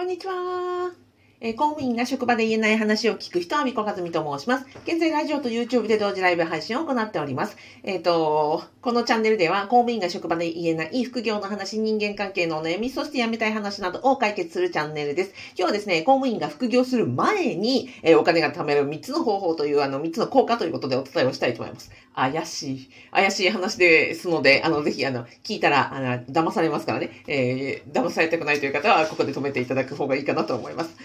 こんにちは。えー、公務員が職場で言えない話を聞く人は、みこかずみと申します。現在、ラジオと YouTube で同時ライブ配信を行っております。えっ、ー、と、このチャンネルでは、公務員が職場で言えない副業の話、人間関係のお悩み、そして辞めたい話などを解決するチャンネルです。今日はですね、公務員が副業する前に、えー、お金が貯める3つの方法という、あの、3つの効果ということでお伝えをしたいと思います。怪しい。怪しい話ですので、あの、ぜひ、あの、聞いたら、あの、騙されますからね、えー、騙されたくないという方は、ここで止めていただく方がいいかなと思います。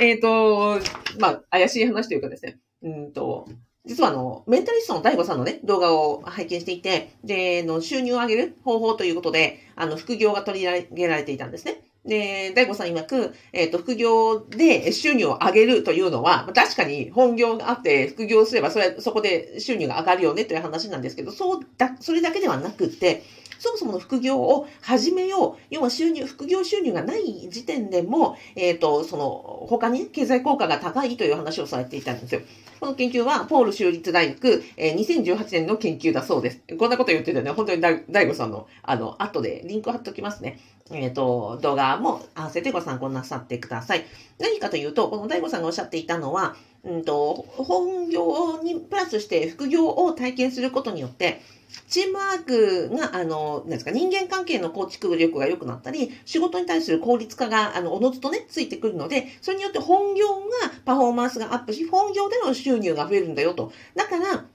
えっ、ー、と、まあ、怪しい話というかですね、うんと、実はあの、メンタリストの大悟さんのね、動画を拝見していて、で、の収入を上げる方法ということで、あの、副業が取り上げられていたんですね。で、大悟さん曰く、えっ、ー、と、副業で収入を上げるというのは、確かに本業があって、副業すれば、それ、そこで収入が上がるよねという話なんですけど、そうだ、それだけではなくて、そもそもの副業を始めよう。要は収入、副業収入がない時点でも、えっ、ー、と、その、他に経済効果が高いという話をされていたんですよ。この研究は、ポール州立大学、えー、2018年の研究だそうです。こんなこと言ってたね、本当に大悟さんの、あの、後でリンク貼っておきますね。えっ、ー、と、動画も合わせてご参考なさってください。何かというと、この大悟さんがおっしゃっていたのは、うんと、本業にプラスして副業を体験することによって、チームワークが、あの、なんですか、人間関係の構築力が良くなったり、仕事に対する効率化が、あの、おのずとね、ついてくるので、それによって本業がパフォーマンスがアップし、本業での収入が増えるんだよと。だから、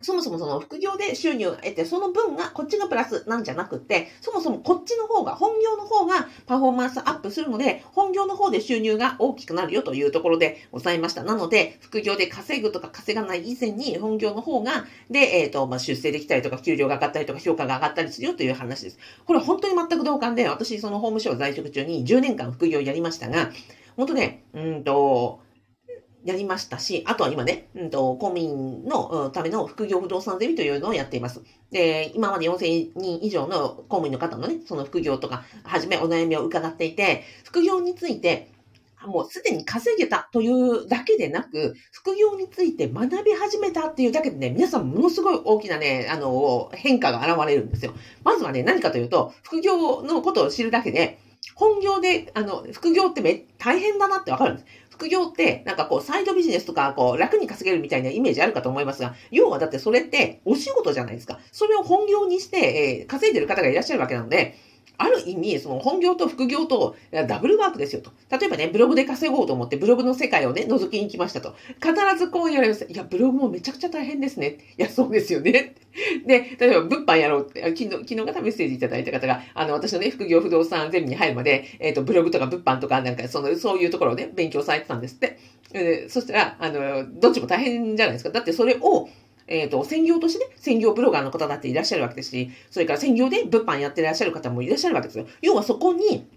そもそもその副業で収入を得て、その分がこっちがプラスなんじゃなくて、そもそもこっちの方が、本業の方がパフォーマンスアップするので、本業の方で収入が大きくなるよというところでございました。なので、副業で稼ぐとか稼がない以前に、本業の方が、で、えっ、ー、と、まあ、出世できたりとか、給料が上がったりとか、評価が上がったりするよという話です。これ本当に全く同感で、私、その法務省在職中に10年間副業をやりましたが、本当ね、うんと、やりましたし、あとは今ね、うんと、公民のための副業不動産ゼミというのをやっています。で、今まで4000人以上の公務員の方のね、その副業とか、はじめお悩みを伺っていて、副業について、もうすでに稼げたというだけでなく、副業について学び始めたっていうだけでね、皆さんものすごい大きなね、あの、変化が現れるんですよ。まずはね、何かというと、副業のことを知るだけで、本業で、あの、副業ってめ、大変だなってわかるんです。副業って、なんかこう、サイドビジネスとか、こう、楽に稼げるみたいなイメージあるかと思いますが、要はだってそれってお仕事じゃないですか。それを本業にして、えー、稼いでる方がいらっしゃるわけなので、ある意味、その本業と副業とダブルワークですよと。例えばね、ブログで稼ごうと思ってブログの世界をね、覗きに来ましたと。必ずこう言われます。いや、ブログもめちゃくちゃ大変ですね。いや、そうですよね。で、例えば物販やろうって、昨日、昨日方メッセージいただいた方が、あの、私のね、副業不動産ゼミに入るまで、えっ、ー、と、ブログとか物販とか、なんか、その、そういうところをね、勉強されてたんですって。えー、そしたら、あの、どっちも大変じゃないですか。だってそれを、えっ、ー、と、専業としてね、専業ブロガーの方だっていらっしゃるわけですし、それから専業で物販やってらっしゃる方もいらっしゃるわけですよ。要はそこに、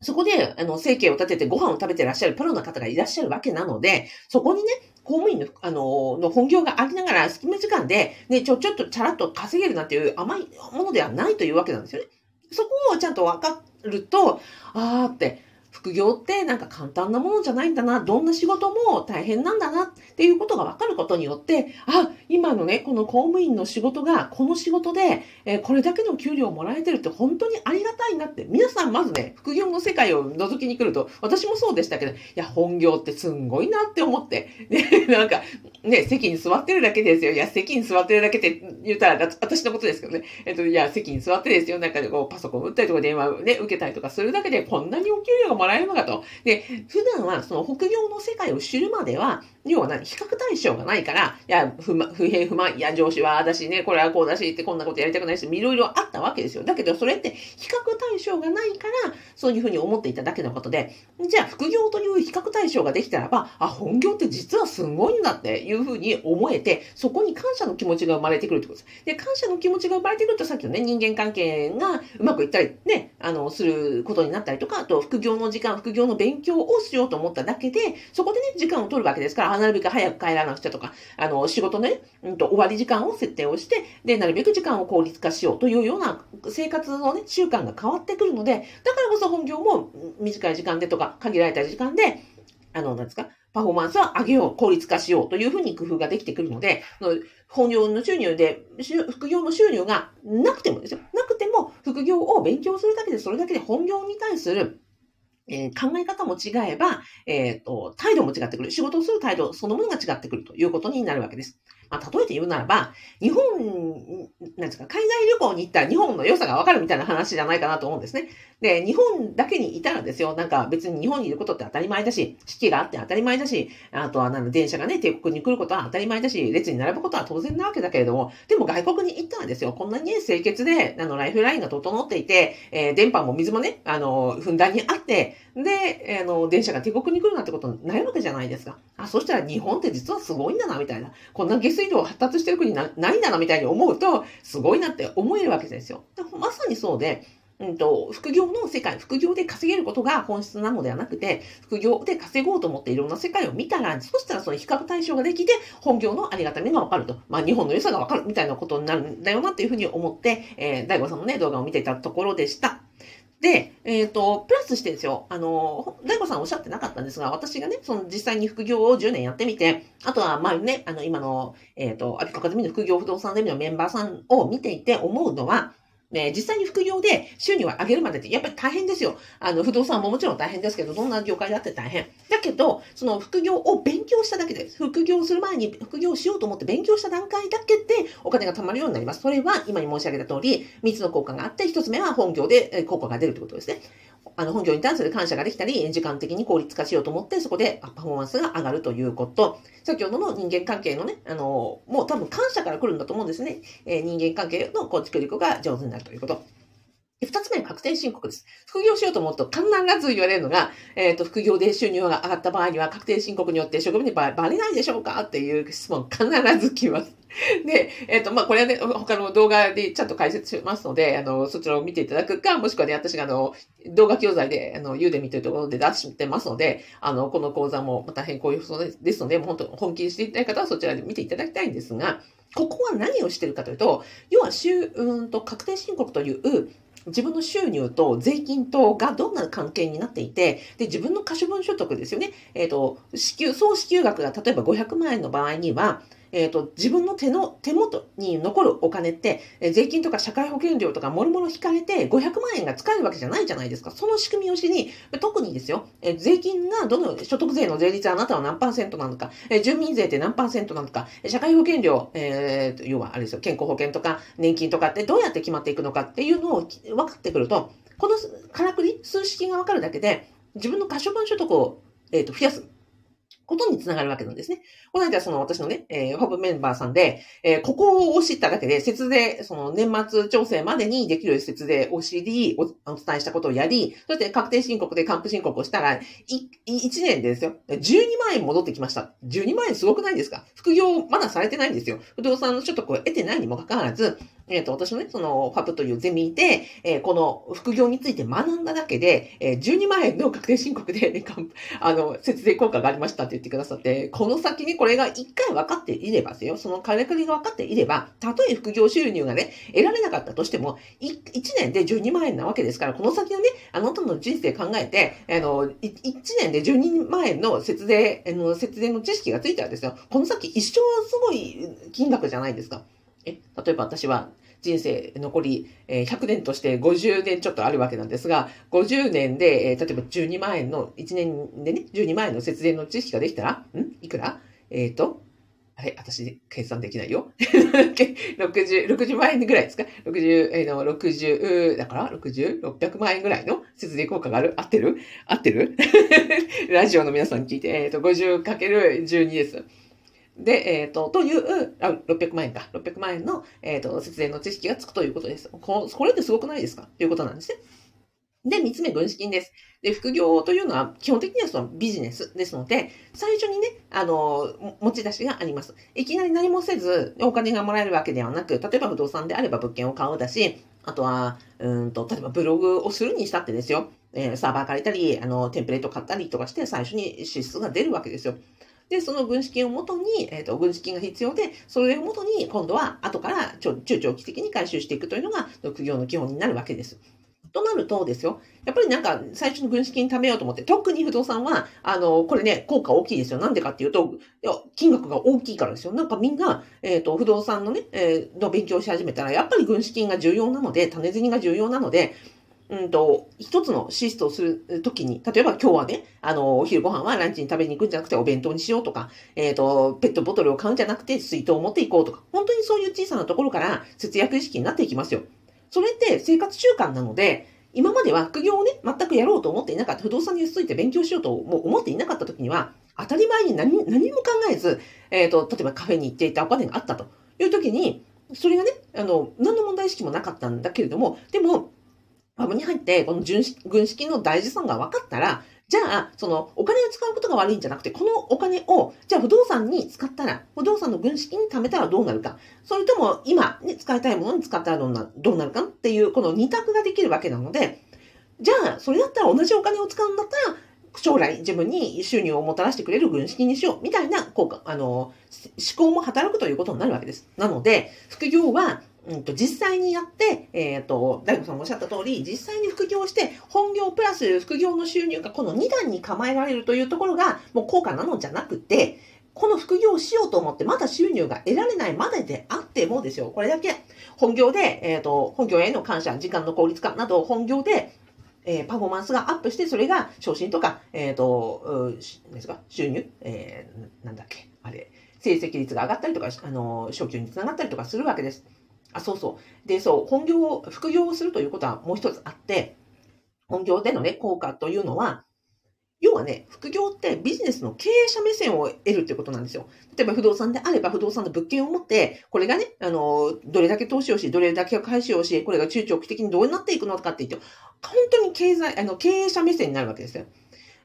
そこで、あの、生計を立ててご飯を食べてらっしゃるプロの方がいらっしゃるわけなので、そこにね、公務員の、あの、の本業がありながら、隙間時間で、ね、ちょ、ちょっとチャラッと稼げるなんていう甘いものではないというわけなんですよね。そこをちゃんと分かると、あーって、副業ってなんか簡単なものじゃないんだな、どんな仕事も大変なんだなっていうことが分かることによって、あ、今のね、この公務員の仕事が、この仕事で、えー、これだけの給料をもらえてるって本当にありがたいなって、皆さんまずね、副業の世界を覗きに来ると、私もそうでしたけど、いや、本業ってすんごいなって思って、ね、なんか、ね、席に座ってるだけですよ。いや、席に座ってるだけって言ったら、私のことですけどね。えっと、いや、席に座ってですよ。なんかこう、パソコン打ったりとか電話ね、受けたりとかするだけで、こんなにお給料がもらえる笑えるのかと。で、普段はその北業の世界を知るまでは、要は何？比較対象がないから、いや、不、不平不満、いや、上司はだしね、これはこうだしってこんなことやりたくないし、いろいろあったわけですよ。だけど、それって比較対象がないから、そういうふうに思っていただけのことで、じゃあ、副業という比較対象ができたらば、あ、本業って実はすごいんだっていうふうに思えて、そこに感謝の気持ちが生まれてくるってことです。で、感謝の気持ちが生まれてくると、さっきのね、人間関係がうまくいったり、ね、あの、することになったりとか、あと、副業のの時間、副業の勉強をしようと思っただけで、そこでね、時間を取るわけですから、なるべく早く帰らなくちゃとか、あの、仕事のね、うんと、終わり時間を設定をして、で、なるべく時間を効率化しようというような生活のね、習慣が変わってくるので、だからこそ本業も短い時間でとか、限られた時間で、あの、なんですか、パフォーマンスを上げよう、効率化しようというふうに工夫ができてくるので、本業の収入で、副業の収入がなくてもですよ。なくても、副業を勉強するだけで、それだけで本業に対するえー、考え方も違えば、えっ、ー、と、態度も違ってくる。仕事をする態度そのものが違ってくるということになるわけです。まあ、例えて言うならば、日本、なんですか、海外旅行に行ったら日本の良さがわかるみたいな話じゃないかなと思うんですね。で、日本だけにいたらですよ、なんか別に日本にいることって当たり前だし、四季があって当たり前だし、あとはなん電車がね、帝国に来ることは当たり前だし、列に並ぶことは当然なわけだけれども、でも外国に行ったらですよ、こんなに、清潔で、あの、ライフラインが整っていて、えー、電波も水もね、あの、ふんだんにあって、で、あの、電車が帝国に来るなんてことないわけじゃないですか。あ、そしたら日本って実はすごいんだな、みたいな。こんな下水道発達してる国なないんだな、みたいに思うと、すごいなって思えるわけですよ。まさにそうで、うんと、副業の世界、副業で稼げることが本質なのではなくて、副業で稼ごうと思っていろんな世界を見たら、そしたらその比較対象ができて、本業のありがたみがわかると。まあ、日本の良さがわかるみたいなことになるんだよなっていうふうに思って、えー、大悟さんのね、動画を見ていたところでした。で、えっ、ー、と、プラスしてですよ、あの、大悟さんおっしゃってなかったんですが、私がね、その実際に副業を10年やってみて、あとは、まあね、あの、今の、えっ、ー、と、アピコカゼミの副業不動産ゼミのメンバーさんを見ていて思うのは、ね、実際に副業で収入を上げるまでってやっぱり大変ですよ。あの、不動産ももちろん大変ですけど、どんな業界だって大変。だけど、その副業を勉強しただけです。副業する前に副業しようと思って勉強した段階だけでお金が貯まるようになります。それは今に申し上げた通り、3つの効果があって、1つ目は本業で効果が出るということですね。あの、本業に対する感謝ができたり、時間的に効率化しようと思って、そこでパフォーマンスが上がるということ。先ほどの人間関係のね、あの、もう多分感謝から来るんだと思うんですね。えー、人間関係の構築力が上手になるということ。二つ目は確定申告です。副業しようと思うと必ず言われるのが、えっ、ー、と、副業で収入が上がった場合には確定申告によって職務にバレないでしょうかっていう質問必ず来ます。で、えっ、ー、と、まあ、これはね、他の動画でちゃんと解説しますので、あの、そちらを見ていただくか、もしくはね、私があの、動画教材で、あの、ユーデミというところで出してますので、あの、この講座もまた変更予想ですので、もう本当本気にしていたい方はそちらで見ていただきたいんですが、ここは何をしてるかというと、要は、収、うんと、確定申告という、自分の収入と税金とがどんな関係になっていて、で、自分の可処分所得ですよね。えっ、ー、と、支給、総支給額が例えば500万円の場合には、えっ、ー、と、自分の手の、手元に残るお金って、え、税金とか社会保険料とかもろもろ引かれて500万円が使えるわけじゃないじゃないですか。その仕組みを知り、特にですよ、え、税金がどの、所得税の税率あなたは何パーセントなのか、え、住民税って何パーセントなのか、社会保険料、えー、要はあれですよ、健康保険とか年金とかってどうやって決まっていくのかっていうのを分かってくると、このからくり、数式が分かるだけで、自分の可処分所得を、えーと増やす。ことにつながるわけなんですね。この間、その私のね、えー、ホブメンバーさんで、えー、ここを知っただけで、節税、その年末調整までにできる節税を知り、おお伝えしたことをやり、そして確定申告で還付申告をしたら、い、1年でですよ、12万円戻ってきました。12万円すごくないですか？副業まだされてないんですよ。不動産の所得を得てないにもかかわらず、えっ、ー、と、私のね、その、ファプというゼミで、えー、この副業について学んだだけで、えー、12万円の確定申告で、ね、あの、節税効果がありましたって言ってくださって、この先にこれが一回分かっていればですよ、その金繰りが分かっていれば、たとえ副業収入がね、得られなかったとしても、1年で12万円なわけですから、この先のね、あなたの人生考えて、あの、1年で12万円の節税、あの、節税の知識がついたらですよ、この先一生すごい金額じゃないですか。え、例えば私は人生残り100年として50年ちょっとあるわけなんですが、50年で、例えば12万円の、1年でね、12万円の節電の知識ができたら、ん？いくら？えっ、ー、と、あれ？私、計算できないよ。60、60万円ぐらいですか ?60、えー、の、60、だから ?60、600万円ぐらいの節税効果がある？合ってる？合ってる？ラジオの皆さん聞いて、えっ、ー、と、50×12 です。で、えっ、ー、と、という、あ、600万円か。600万円の、えっ、ー、と、節税の知識がつくということです。ここれってすごくないですか？ということなんですね。で、三つ目、軍資金です。で、副業というのは、基本的にはそのビジネスですので、最初にね、あの、持ち出しがあります。いきなり何もせず、お金がもらえるわけではなく、例えば不動産であれば物件を買うだし、あとは、うんと、例えばブログをするにしたってですよ、えー、サーバー借りたり、あの、テンプレート買ったりとかして、最初に支出が出るわけですよ。で、その軍資金をもとに、えっ、ー、と、軍資金が必要で、それをもとに、今度は後から中長期的に回収していくというのが、副業の基本になるわけです。となるとですよ、やっぱりなんか最初の軍資金貯めようと思って、特に不動産は、あの、これね、効果大きいですよ。なんでかっていうと、いや金額が大きいからですよ。なんかみんな、えっ、ー、と、不動産のね、えー、の勉強し始めたら、やっぱり軍資金が重要なので、種銭が重要なので、うんと、一つのシストをするときに、例えば今日はね、あの、お昼ご飯はランチに食べに行くんじゃなくてお弁当にしようとか、えっ、ー、と、ペットボトルを買うんじゃなくて水筒を持っていこうとか、本当にそういう小さなところから節約意識になっていきますよ。それって生活習慣なので、今までは副業をね、全くやろうと思っていなかった、不動産について勉強しようとも思っていなかった時には、当たり前に何何も考えず、えっ、ー、と、例えばカフェに行っていたお金があったという時に、それがね、あの、何の問題意識もなかったんだけれども、でも、バブに入って、この軍資金の大事さが分かったら、じゃあ、そのお金を使うことが悪いんじゃなくて、このお金を、じゃあ不動産に使ったら、不動産の軍資金に貯めたらどうなるか、それとも今、ね、使いたいものに使ったらどうなどうなるかっていう、この二択ができるわけなので、じゃあ、それだったら同じお金を使うんだったら、将来自分に収入をもたらしてくれる軍資金にしよう、みたいな効果、あの、思考も働くということになるわけです。なので、副業は、うんと、実際にやって、えっ、ー、と、大悟さんもおっしゃった通り、実際に副業して、本業プラス副業の収入がこの2段に構えられるというところが、もう効果なのじゃなくて、この副業をしようと思って、まだ収入が得られないまでであってもですよ、これだけ、本業で、えっ、ー、と、本業への感謝、時間の効率化など、本業で、えー、パフォーマンスがアップして、それが昇進とか、えっ、ー、と、ですか、収入、えー、なんだっけ、あれ、成績率が上がったりとか、あの、昇給につながったりとかするわけです。あ、そうそう。で、そう、本業を、副業をするということはもう一つあって、本業でのね、効果というのは、要はね、副業ってビジネスの経営者目線を得るってことなんですよ。例えば不動産であれば不動産の物件を持って、これがね、あの、どれだけ投資をし、どれだけ返しをし、これが中長期的にどうなっていくのかって言って、本当に経済、あの、経営者目線になるわけですよ。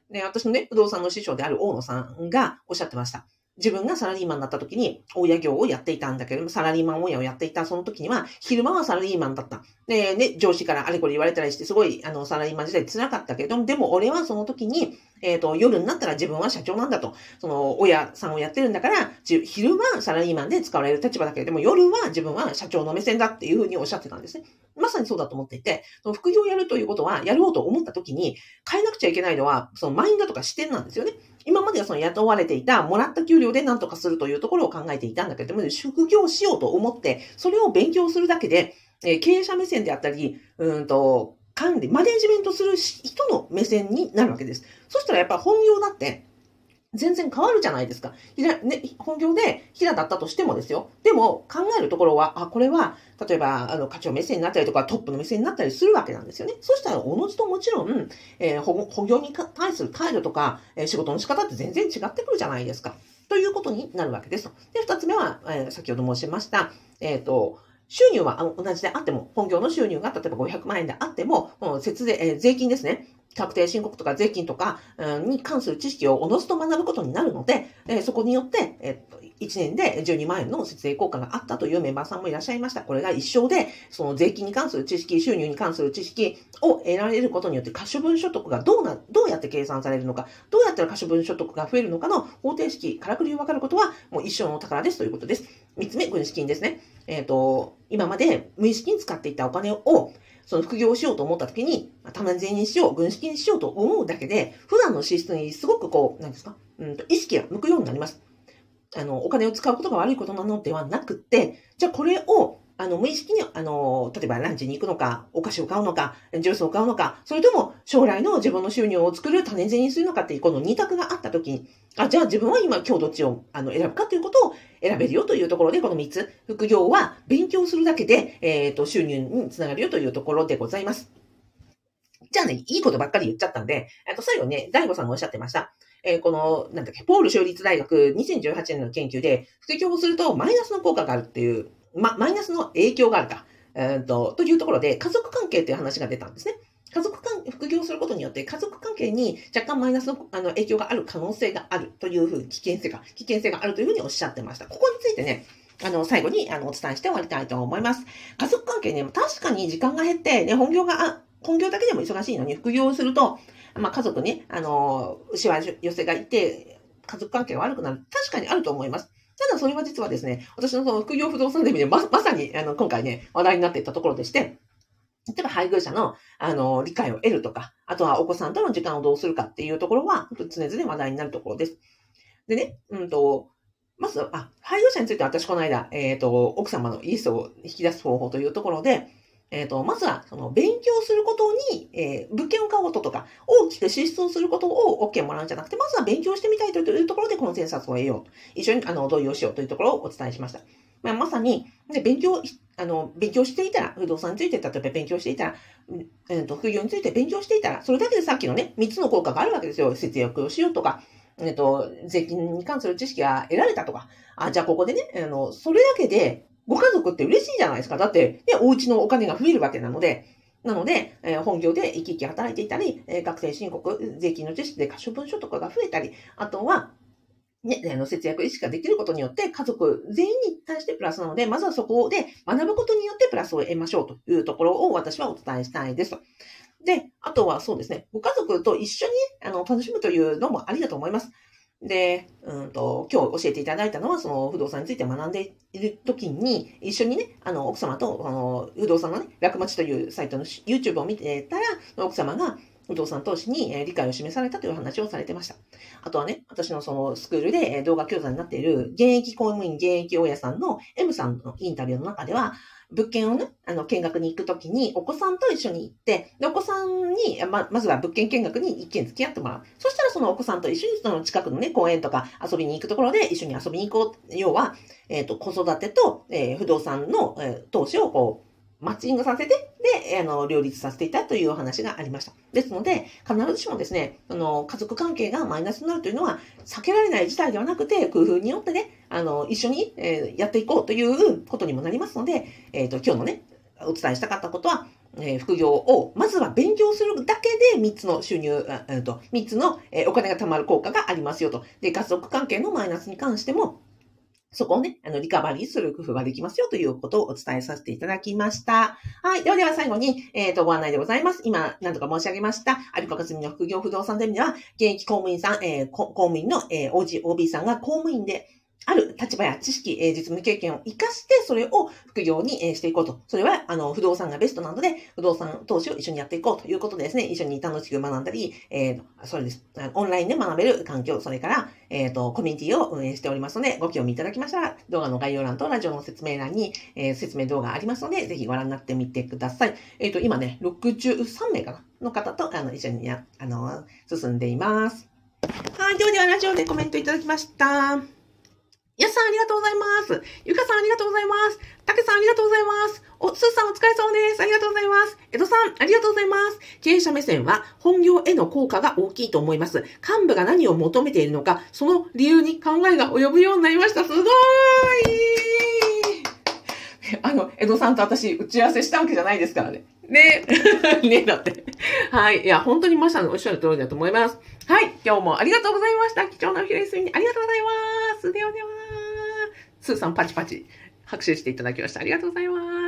で、私のね、不動産の師匠である大野さんがおっしゃってました。自分がサラリーマンだった時に、親業をやっていたんだけども、サラリーマン親をやっていたその時には、昼間はサラリーマンだった。で、ね、上司からあれこれ言われたりして、すごい、あの、サラリーマン時代辛かったけれども、でも俺はその時に、えっ、ー、と、夜になったら自分は社長なんだと。その、親さんをやってるんだから、昼はサラリーマンで使われる立場だけれども、夜は自分は社長の目線だっていうふうにおっしゃってたんですね。まさにそうだと思っていて、その副業をやるということは、やろうと思った時に、変えなくちゃいけないのは、そのマインドとか視点なんですよね。今まではその雇われていた、もらった給料で何とかするというところを考えていたんだけども、職業しようと思って、それを勉強するだけで、えー、経営者目線であったり、うんと、管理、マネジメントする人の目線になるわけです。そしたらやっぱ本業だって、全然変わるじゃないですか。ひら、ね、本業で平だったとしてもですよ。でも考えるところは、あ、これは、例えば、あの、課長目線になったりとか、トップの目線になったりするわけなんですよね。そしたら、おのずともちろん、えー、本業に対する態度とか、えー、仕事の仕方って全然違ってくるじゃないですか。ということになるわけです。で、二つ目は、えー、先ほど申しました、えっ、と、収入は同じであっても、本業の収入が例えば500万円であっても、この節税、えー、税金ですね。確定申告とか税金とか、に関する知識をおのずと学ぶことになるので、そこによって、えー、1年で12万円の節税効果があったというメンバーさんもいらっしゃいました。これが一生で、その税金に関する知識、収入に関する知識を得られることによって、可処分所得がどうな、どうやって計算されるのか、どうやったら可処分所得が増えるのかの方程式、からくりを分かることは、もう一生の宝ですということです。3つ目、軍資金ですね。えっ、ー、と、今まで無意識に使っていたお金を、その副業をしようと思った時に、たまに全にしよう、軍資金にしようと思うだけで、普段の支出にすごくこう、なんですか、うんと、意識が向くようになります。あの、お金を使うことが悪いことなのではなくて、じゃあこれを、あの、無意識に、あの、例えばランチに行くのか、お菓子を買うのか、ジュースを買うのか、それとも将来の自分の収入を作る種銭にするのかっていう、この二択があったときに、あ、じゃあ自分は今今日どっちをあの選ぶかということを選べるよというところで、この三つ、副業は勉強するだけで、えっ、ー、と、収入につながるよというところでございます。じゃあね、いいことばっかり言っちゃったんで、あと最後ね、大悟さんがおっしゃってました。えー、この、なんだっけ、ポール州立大学2018年の研究で、副業をするとマイナスの効果があるっていう、ま、マイナスの影響があるか、えー、と、というところで、家族関係っていう話が出たんですね。家族関副業することによって家族関係に若干マイナスのあの影響がある可能性があるというふうに、危険性が、危険性があるというふうにおっしゃってました。ここについてね、あの、最後にあのお伝えして終わりたいと思います。家族関係ね、確かに時間が減って、ね、本業が、本業だけでも忙しいのに副業をすると、まあ、家族に、あの、しわ寄せがいて、家族関係が悪くなる。確かにあると思います。ただそれは実はですね、私のその副業不動産デビでま、まさに、あの、今回ね、話題になっていったところでして、例えば配偶者の、あの、理解を得るとか、あとはお子さんとの時間をどうするかっていうところは、常々話題になるところです。でね、うんと、まず、あ、配偶者については私この間、えっ、ー、と、奥様のイースを引き出す方法というところで、えっ、と、まずは、その、勉強することに、えー物件を買うこととか、大きく支出をすることを OK もらうんじゃなくて、まずは勉強してみたいというところでコンセンサスを得ようと。一緒に、あの、同意をしようというところをお伝えしました。まあ、まさに、ね、勉強、あの、勉強していたら、不動産について、例えば勉強していたら、うんえーと、副業について勉強していたら、それだけでさっきのね、3つの効果があるわけですよ。節約をしようとか、えっ、と、税金に関する知識が得られたとか、あ、じゃあここでね、あの、それだけで、ご家族って嬉しいじゃないですか。だって、ね、お家のお金が増えるわけなので、なので、えー本業で生き生き働いていたり、えー学生申告、税金の知識で可処分所得が増えたり、あとは、ね、あの節約意識ができることによって、家族全員に対してプラスなので、まずはそこで学ぶことによってプラスを得ましょうというところを私はお伝えしたいですと。で、あとはそうですね、ご家族と一緒にあの楽しむというのもありだと思います。で、うんと、今日教えていただいたのは、その不動産について学んでいる時に、一緒にね、あの、奥様と、あの、不動産のね、楽町というサイトの YouTube を見てたら、奥様が不動産投資に理解を示されたという話をされてました。あとはね、私のそのスクールで動画教材になっている現役公務員、現役大家さんの M さんのインタビューの中では、物件をね、あの、見学に行くときに、お子さんと一緒に行って、で、お子さんに、ま、まずは物件見学に一見付き合ってもらう。そしたらそのお子さんと一緒にその近くのね、公園とか遊びに行くところで一緒に遊びに行こう。要は、えっ、と、子育てと、えー不動産の、えー投資をこう、マッチングさせて、で、あの、両立させていたというお話がありました。ですので、必ずしもですね、あの、家族関係がマイナスになるというのは、避けられない事態ではなくて、工夫によってね、あの、一緒に、えーやっていこうということにもなりますので、えっ、と、今日のね、お伝えしたかったことは、えー副業を、まずは勉強するだけで3つの収入、えーと、3つの、えお金が貯まる効果がありますよと。で、家族関係のマイナスに関しても、そこをね、あの、リカバリーする工夫ができますよということをお伝えさせていただきました。はい。ではでは最後に、えっ、と、ご案内でございます。今、何度か申し上げました、有岡かすみの副業不動産ゼミでは、現役公務員さん、えー公務員の、えー OG、OB さんが公務員で、ある立場や知識、えー実務経験を活かして、それを副業に、えーしていこうと。それは、あの、不動産がベストなので、不動産投資を一緒にやっていこうということでですね、一緒に楽しく学んだり、えーそれです。オンラインで学べる環境、それから、えっ、と、コミュニティを運営しておりますので、ご興味いただきましたら、動画の概要欄とラジオの説明欄に、えー説明動画ありますので、ぜひご覧になってみてください。えっ、と、今ね、63名かなの方と、あの、一緒にや、あの、進んでいます。はい、ではではラジオでコメントいただきました。やすさんありがとうございます。ゆかさんありがとうございます。たけさんありがとうございます。お、すーさんお疲れ様です。ありがとうございます。江戸さんありがとうございます。経営者目線は本業への効果が大きいと思います。幹部が何を求めているのか、その理由に考えが及ぶようになりました。すごーいあの、江戸さんと私、打ち合わせしたわけじゃないですからね。ね。ねだって。はい。いや、本当にまさにおっしゃる通りだと思います。はい。今日もありがとうございました。貴重なお昼休みにありがとうございます。ではでは。スーさんパチパチ拍手していただきました。ありがとうございます。